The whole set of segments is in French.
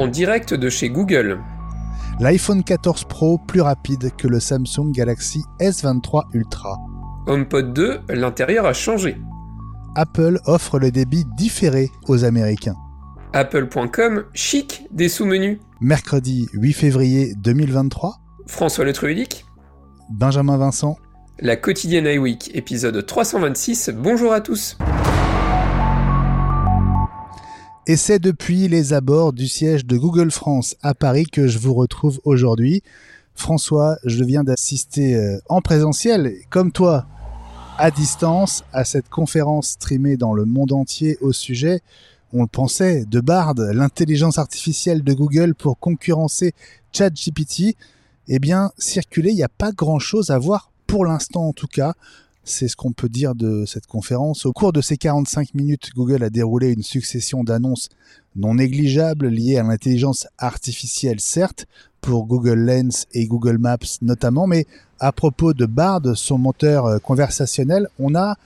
en direct de chez Google. L'iPhone 14 Pro plus rapide que le Samsung Galaxy S23 Ultra. HomePod 2, l'intérieur a changé. Apple offre le débit différé aux Américains. Apple.com, chic des sous-menus. Mercredi 8 février 2023. François Le. Benjamin Vincent. La quotidienne iWeek, épisode 326. Bonjour à tous. Et c'est depuis les abords du siège de Google France à Paris que je vous retrouve aujourd'hui. François, je viens d'assister euh, en présentiel, comme toi, à distance, à cette conférence streamée dans le monde entier au sujet, on le pensait, de Bard, l'intelligence artificielle de Google pour concurrencer ChatGPT. Eh bien, circuler, il n'y a pas grand-chose à voir pour l'instant en tout cas. C'est ce qu'on peut dire de cette conférence. Au cours de ces 45 minutes, Google a déroulé une succession d'annonces non négligeables liées à l'intelligence artificielle, certes, pour Google Lens et Google Maps notamment, mais à propos de Bard, son moteur euh, conversationnel, on n'a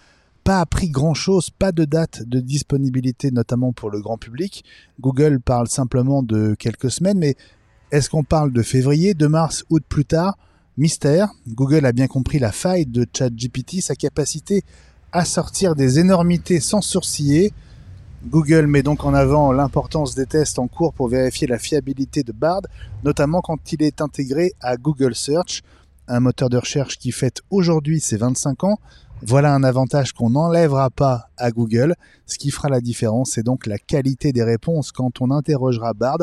pas appris grand-chose, pas de date de disponibilité, notamment pour le grand public. Google parle simplement de quelques semaines, mais est-ce qu'on parle de février, de mars ou de plus tard? Mystère. Google a bien compris la faille de ChatGPT, sa capacité à sortir des énormités sans sourciller. Google met donc en avant l'importance des tests en cours pour vérifier la fiabilité de Bard, notamment quand il est intégré à Google Search, un moteur de recherche qui fête aujourd'hui ses 25 ans. Voilà un avantage qu'on n'enlèvera pas à Google. Ce qui fera la différence, c'est donc la qualité des réponses quand on interrogera Bard.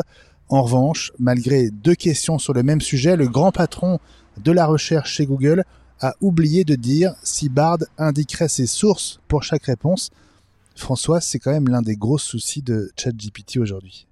En revanche, malgré deux questions sur le même sujet, le grand patron de la recherche chez Google a oublié de dire si Bard indiquerait ses sources pour chaque réponse. François, c'est quand même l'un des gros soucis de ChatGPT aujourd'hui.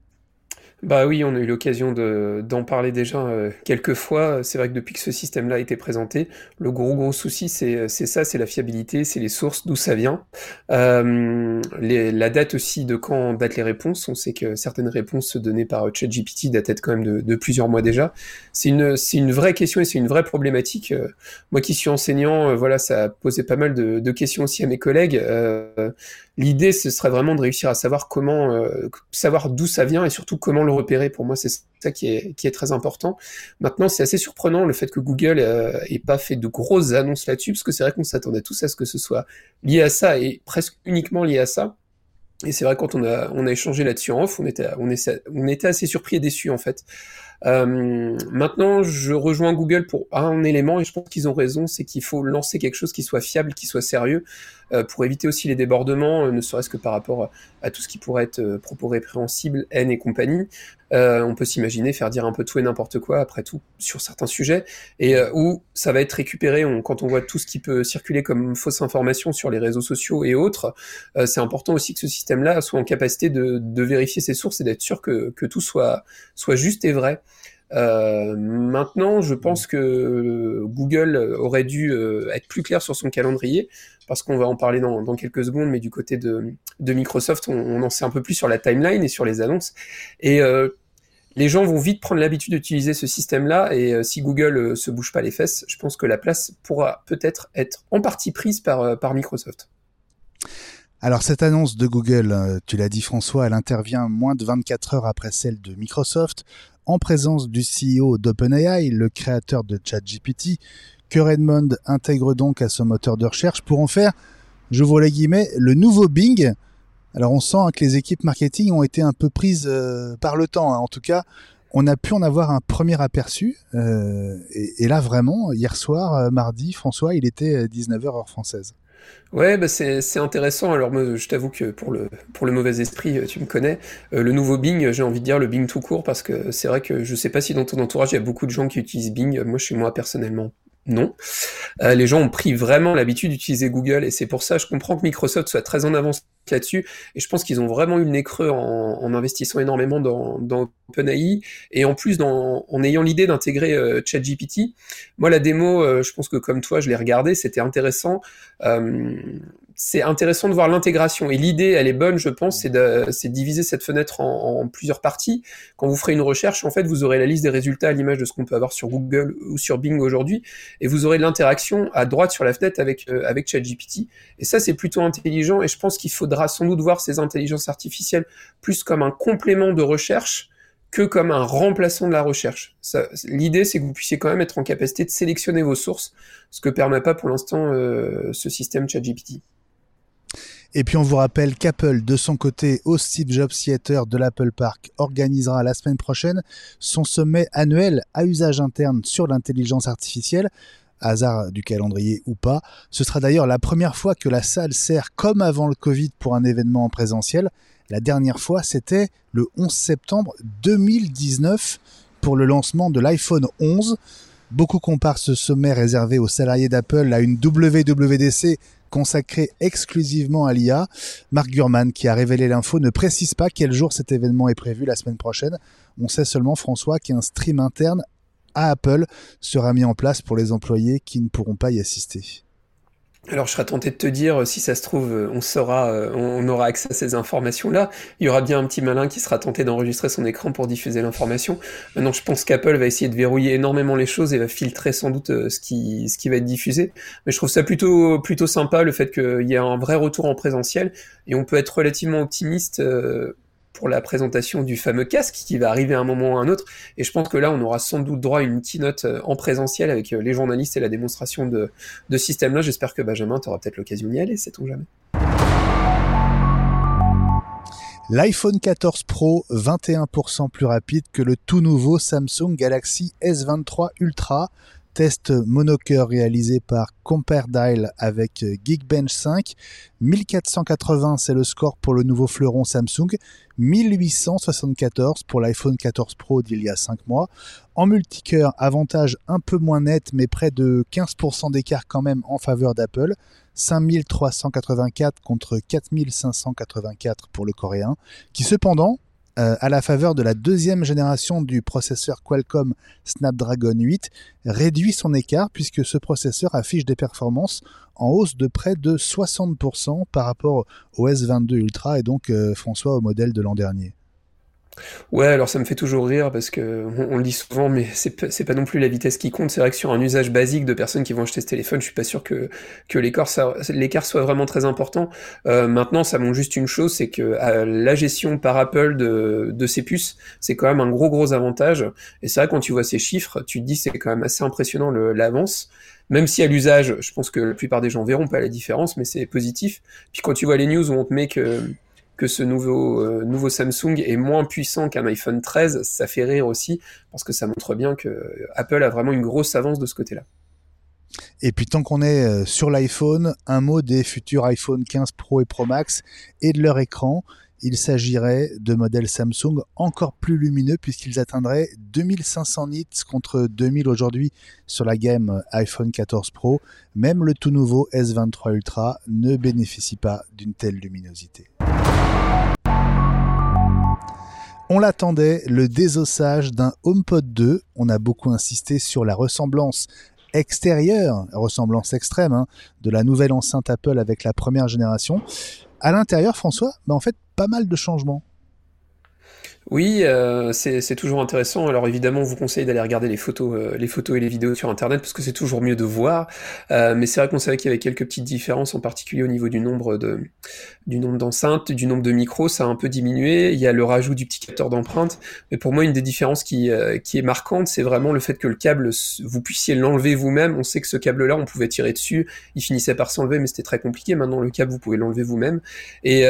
Bah oui, on a eu l'occasion d'en parler déjà euh, quelques fois. C'est vrai que depuis que ce système-là a été présenté, le gros gros souci, c'est ça, c'est la fiabilité, c'est les sources, d'où ça vient. Euh, les, la date aussi de quand datent les réponses. On sait que certaines réponses données par ChatGPT datent quand même de, de, plusieurs mois déjà. C'est une, une vraie question et c'est une vraie problématique. Euh, moi qui suis enseignant, euh, voilà, ça a posé pas mal de, de questions aussi à mes collègues. L'idée, ce serait vraiment de réussir à savoir comment, savoir d'où ça vient et surtout comment le repérer. Pour moi, c'est ça qui est, qui est très important. Maintenant, c'est assez surprenant le fait que Google euh, ait pas fait de grosses annonces là-dessus, parce que c'est vrai qu'on s'attendait tous à ce que ce soit lié à ça et presque uniquement lié à ça. Et c'est vrai quand on a on a échangé là-dessus en off, on était on, on était assez surpris et déçus en fait. Euh, maintenant, je rejoins Google pour un élément et je pense qu'ils ont raison, c'est qu'il faut lancer quelque chose qui soit fiable, qui soit sérieux, euh, pour éviter aussi les débordements, euh, ne serait-ce que par rapport à tout ce qui pourrait être euh, propos répréhensibles, haine et compagnie. On peut s'imaginer faire dire un peu tout et n'importe quoi, après tout, sur certains sujets, et où ça va être récupéré quand on voit tout ce qui peut circuler comme fausse information sur les réseaux sociaux et autres. c'est important aussi que ce système-là soit en capacité de, de vérifier ses sources et d'être sûr que, que tout soit, soit juste et vrai. Euh, maintenant, je pense que Google aurait dû euh, être plus clair sur son calendrier, parce qu'on va en parler dans, quelques secondes, mais du côté de, Microsoft, on, en sait un peu plus sur la timeline et sur les annonces. Et euh, les gens vont vite prendre l'habitude d'utiliser ce système-là, et si Google se bouge pas les fesses, je pense que la place pourra peut-être être en partie prise par Microsoft. Alors cette annonce de Google, tu l'as dit François, elle intervient moins de 24 heures après celle de Microsoft, en présence du CEO d'OpenAI, le créateur de ChatGPT, que Redmond intègre donc à son moteur de recherche pour en faire, j'ouvre les guillemets, le nouveau Bing. Alors on sent que les équipes marketing ont été un peu prises euh, par le temps. Hein. En tout cas, on a pu en avoir un premier aperçu. Euh, et, et, là vraiment, hier soir, euh, mardi, François, il était 19h heure française. Ouais, bah c'est intéressant. Alors, je t'avoue que pour le, pour le mauvais esprit, tu me connais. Euh, le nouveau Bing, j'ai envie de dire le Bing tout court, parce que c'est vrai que je sais pas si dans ton entourage, il y a beaucoup de gens qui utilisent Bing. Moi, chez moi, personnellement, non. Euh, les gens ont pris vraiment l'habitude d'utiliser Google, et c'est pour ça, je comprends que Microsoft soit très en avance là-dessus, et je pense qu'ils ont vraiment eu le nez creux en, investissant énormément dans, dans OpenAI, et en plus en ayant l'idée d'intégrer euh, ChatGPT. Moi, la démo, euh, je pense que comme toi, je l'ai regardé, c'était intéressant. C'est intéressant de voir l'intégration. Et l'idée, elle est bonne, je pense, c'est de, de, diviser cette fenêtre en, en, plusieurs parties. Quand vous ferez une recherche, en fait, vous aurez la liste des résultats à l'image de ce qu'on peut avoir sur Google ou sur Bing aujourd'hui, et vous aurez l'interaction à droite sur la fenêtre avec, euh, avec ChatGPT. Et ça, c'est plutôt intelligent, et je pense qu'il faudra sans doute voir ces intelligences artificielles plus comme un complément de recherche que comme un remplaçant de la recherche. L'idée, c'est que vous puissiez quand même être en capacité de sélectionner vos sources, ce que permet pas pour l'instant euh, ce système ChatGPT. Et puis on vous rappelle qu'Apple, de son côté, au Steve Jobs Theater de l'Apple Park, organisera la semaine prochaine son sommet annuel à usage interne sur l'intelligence artificielle hasard du calendrier ou pas. Ce sera d'ailleurs la première fois que la salle sert comme avant le Covid pour un événement en présentiel. La dernière fois, c'était le 11 septembre 2019 pour le lancement de l'iPhone 11. Beaucoup comparent ce sommet réservé aux salariés d'Apple à une WWDC consacrée exclusivement à l'IA. Mark Gurman, qui a révélé l'info, ne précise pas quel jour cet événement est prévu la semaine prochaine. On sait seulement, François, qu'un stream interne à Apple sera mis en place pour les employés qui ne pourront pas y assister. Alors je serais tenté de te dire, si ça se trouve, on saura, on aura accès à ces informations-là. Il y aura bien un petit malin qui sera tenté d'enregistrer son écran pour diffuser l'information. Maintenant, je pense qu'Apple va essayer de verrouiller énormément les choses et va filtrer sans doute euh, ce qui, ce qui va être diffusé. Mais je trouve ça plutôt, plutôt sympa le fait qu'il y ait un vrai retour en présentiel et on peut être relativement optimiste. Euh, pour la présentation du fameux casque qui va arriver à un moment ou à un autre. Et je pense que là, on aura sans doute droit à une keynote euh, en présentiel avec euh, les journalistes et la démonstration de, de système-là. J'espère que Benjamin, tu auras peut-être l'occasion d'y aller, sait-on jamais. L'iPhone 14 Pro 21% plus rapide que le tout nouveau Samsung Galaxy S23 Ultra Test monocœur réalisé par CompareDial avec Geekbench 5. 1480 c'est le score pour le nouveau fleuron Samsung. 1874 pour l'iPhone 14 Pro d'il y a 5 mois. En multicœur, avantage un peu moins net mais près de 15% d'écart quand même en faveur d'Apple. 5384 contre 4584 pour le coréen, qui cependant euh, à la faveur de la deuxième génération du processeur Qualcomm Snapdragon 8, réduit son écart puisque ce processeur affiche des performances en hausse de près de 60% par rapport au S22 Ultra et donc euh, François au modèle de l'an dernier. Ouais, alors ça me fait toujours rire parce que on, le dit souvent, mais c'est pas, pas non plus la vitesse qui compte. C'est vrai que sur un usage basique de personnes qui vont acheter ce téléphone, je suis pas sûr que que l'écart soit vraiment très important. Euh, maintenant, ça montre juste une chose, c'est que euh, la gestion par Apple de de ces puces, c'est quand même un gros gros avantage. Et c'est vrai quand tu vois ces chiffres, tu te dis c'est quand même assez impressionnant l'avance. Même si à l'usage, je pense que la plupart des gens verront pas la différence, mais c'est positif. Puis quand tu vois les news où on te met que que ce nouveau, euh, nouveau Samsung est moins puissant qu'un iPhone 13, ça fait rire aussi, parce que ça montre bien que Apple a vraiment une grosse avance de ce côté-là. Et puis tant qu'on est euh, sur l'iPhone, un mot des futurs iPhone 15 Pro et Pro Max et de leur écran. Il s'agirait de modèles Samsung encore plus lumineux puisqu'ils atteindraient 2500 nits contre 2000 aujourd'hui sur la gamme iPhone 14 Pro. Même le tout nouveau S23 Ultra ne bénéficie pas d'une telle luminosité. On l'attendait, le désossage d'un HomePod 2. On a beaucoup insisté sur la ressemblance extérieure, ressemblance extrême, hein, de la nouvelle enceinte Apple avec la première génération. À l'intérieur, François, bah en fait, pas mal de changements. Oui, euh, c'est toujours intéressant. Alors évidemment, on vous conseille d'aller regarder les photos, euh, les photos et les vidéos sur Internet parce que c'est toujours mieux de voir. Euh, mais c'est vrai qu'on savait qu'il y avait quelques petites différences, en particulier au niveau du nombre de, du nombre d'enceintes, du nombre de micros, ça a un peu diminué. Il y a le rajout du petit capteur d'empreinte. Mais pour moi, une des différences qui, qui est marquante, c'est vraiment le fait que le câble, vous puissiez l'enlever vous-même. On sait que ce câble-là, on pouvait tirer dessus, il finissait par s'enlever, mais c'était très compliqué. Maintenant, le câble, vous pouvez l'enlever vous-même. Et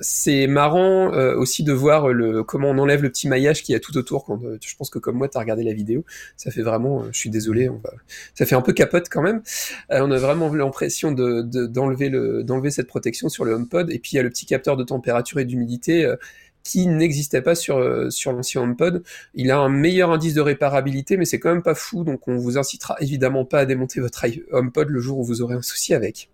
c'est marrant aussi de voir le comment on enlève le petit maillage qui y a tout autour. Quand, euh, je pense que comme moi, tu as regardé la vidéo, ça fait vraiment, euh, je suis désolé, on va, ça fait un peu capote quand même. Euh, on a vraiment l'impression de, d'enlever, le, d'enlever cette protection sur le HomePod. Et puis il y a le petit capteur de température et d'humidité qui n'existait pas sur, sur l'ancien HomePod. Il a un meilleur indice de réparabilité, mais c'est quand même pas fou, donc on vous incitera évidemment pas à démonter votre HomePod le jour où vous aurez un souci avec.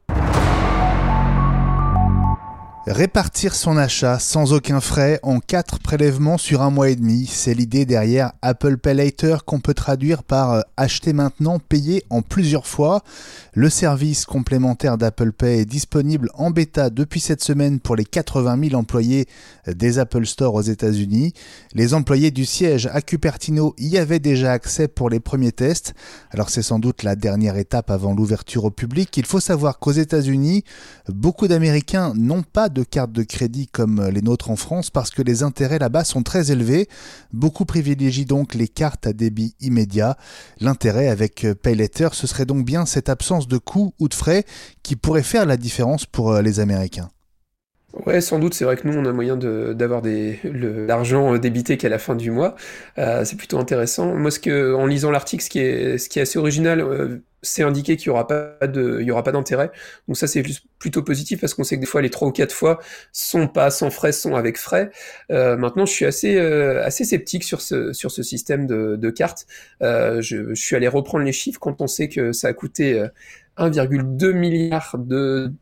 Répartir son achat sans aucun frais en quatre prélèvements sur un mois et demi, c'est l'idée derrière Apple Pay Later qu'on peut traduire par euh, acheter maintenant, payer en plusieurs fois. Le service complémentaire d'Apple Pay est disponible en bêta depuis cette semaine pour les 80 000 employés euh, des Apple Store aux États-Unis. Les employés du siège à Cupertino y avaient déjà accès pour les premiers tests. Alors c'est sans doute la dernière étape avant l'ouverture au public. Il faut savoir qu'aux États-Unis, beaucoup d'Américains n'ont pas de cartes de crédit comme les nôtres en France parce que les intérêts là-bas sont très élevés. Beaucoup privilégient donc les cartes à débit immédiat. L'intérêt avec PayLater, ce serait donc bien cette absence de coûts ou de frais qui pourrait faire la différence pour euh, les Américains. Ouais, sans doute, c'est vrai que nous, on a moyen d'avoir l'argent débité qu'à la fin du mois. Euh, c'est plutôt intéressant. Moi, ce que, en lisant l'article, ce, qui est, ce qui est assez original, euh, c'est indiqué qu'il n'y aura pas de, y aura pas d'intérêt. Donc ça, c'est plutôt positif parce qu'on sait que des fois, les trois ou quatre fois sont pas sans frais, sont avec frais. Euh, maintenant, je suis assez, assez sceptique sur ce, sur ce système de, de cartes. Je, je, suis allé reprendre les chiffres quand on sait que ça a coûté 1,2 milliard de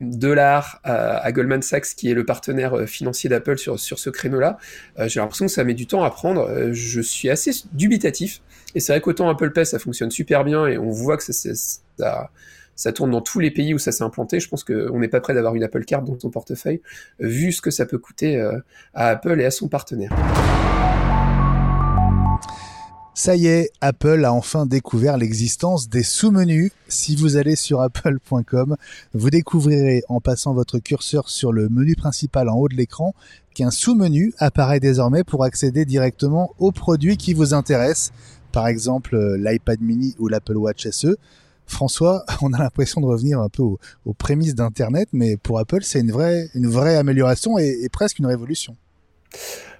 dollars à, Goldman Sachs, qui est le partenaire euh, financier d'Apple sur, sur ce créneau-là. Euh, j'ai l'impression que ça met du temps à prendre. Euh, je suis assez dubitatif. Et c'est vrai qu'autant Apple Pay, ça fonctionne super bien et on voit que ça, ça, ça tourne dans tous les pays où ça s'est implanté. Je pense qu'on n'est pas prêt d'avoir une Apple Card dans son portefeuille, vu ce que ça peut coûter à Apple et à son partenaire. Ça y est, Apple a enfin découvert l'existence des sous-menus. Si vous allez sur apple.com, vous découvrirez en passant votre curseur sur le menu principal en haut de l'écran qu'un sous-menu apparaît désormais pour accéder directement aux produits qui vous intéressent, par exemple euh, l'iPad mini ou l'Apple Watch SE. François, on a l'impression de revenir un peu aux, prémices d'Internet, mais pour Apple, c'est une vraie, une vraie amélioration et presque une révolution.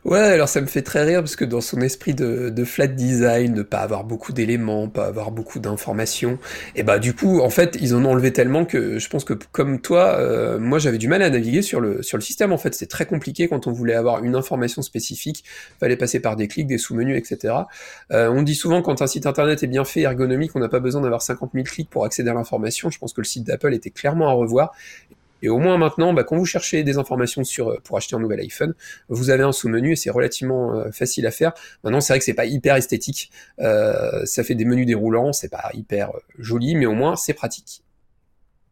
Ouais, alors ça me fait très rire parce que dans son esprit de, flat design, de pas avoir beaucoup d'éléments, pas avoir beaucoup d'informations, et bah du coup, en fait, ils en ont enlevé tellement que je pense que comme toi, euh, moi j'avais du mal à naviguer sur le sur le système. En fait, c'est très compliqué quand on voulait avoir une information spécifique, fallait passer par des clics, des sous-menus, etc. Euh, on dit souvent quand un site internet est bien fait, ergonomique, on n'a pas besoin d'avoir 50 000 clics pour accéder à l'information. Je pense que le site d'Apple était clairement à revoir. Et au moins maintenant, bah, quand vous cherchez des informations euh, pour acheter un nouvel iPhone, vous avez un sous-menu et c'est relativement euh, facile à faire. Maintenant, c'est vrai que c'est pas hyper esthétique. Euh, ça fait des menus déroulants, c'est pas hyper joli, mais au moins c'est pratique.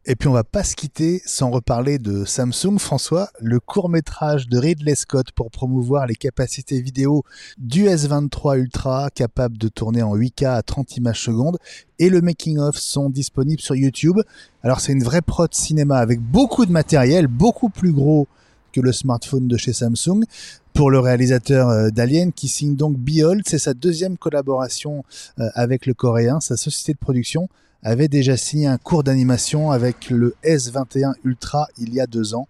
Et puis on va pas se quitter sans reparler de Samsung. François, le court métrage de Ridley Scott pour promouvoir les capacités vidéo du S23 Ultra capable de tourner en 8K à 30 images secondes et le making of sont disponibles sur YouTube. Alors c'est une vraie prod cinéma avec beaucoup de matériel, beaucoup plus gros que le smartphone de chez Samsung. Pour le réalisateur euh, d'Alien qui signe donc Behold, c'est sa deuxième collaboration euh, avec le coréen, sa société de production avait déjà signé un cours d'animation avec le S21 Ultra il y a deux ans.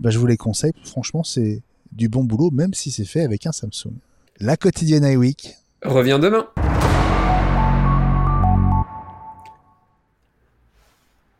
Bah, je vous les conseille, franchement c'est du bon boulot, même si c'est fait avec un Samsung. La quotidienne iWeek revient demain.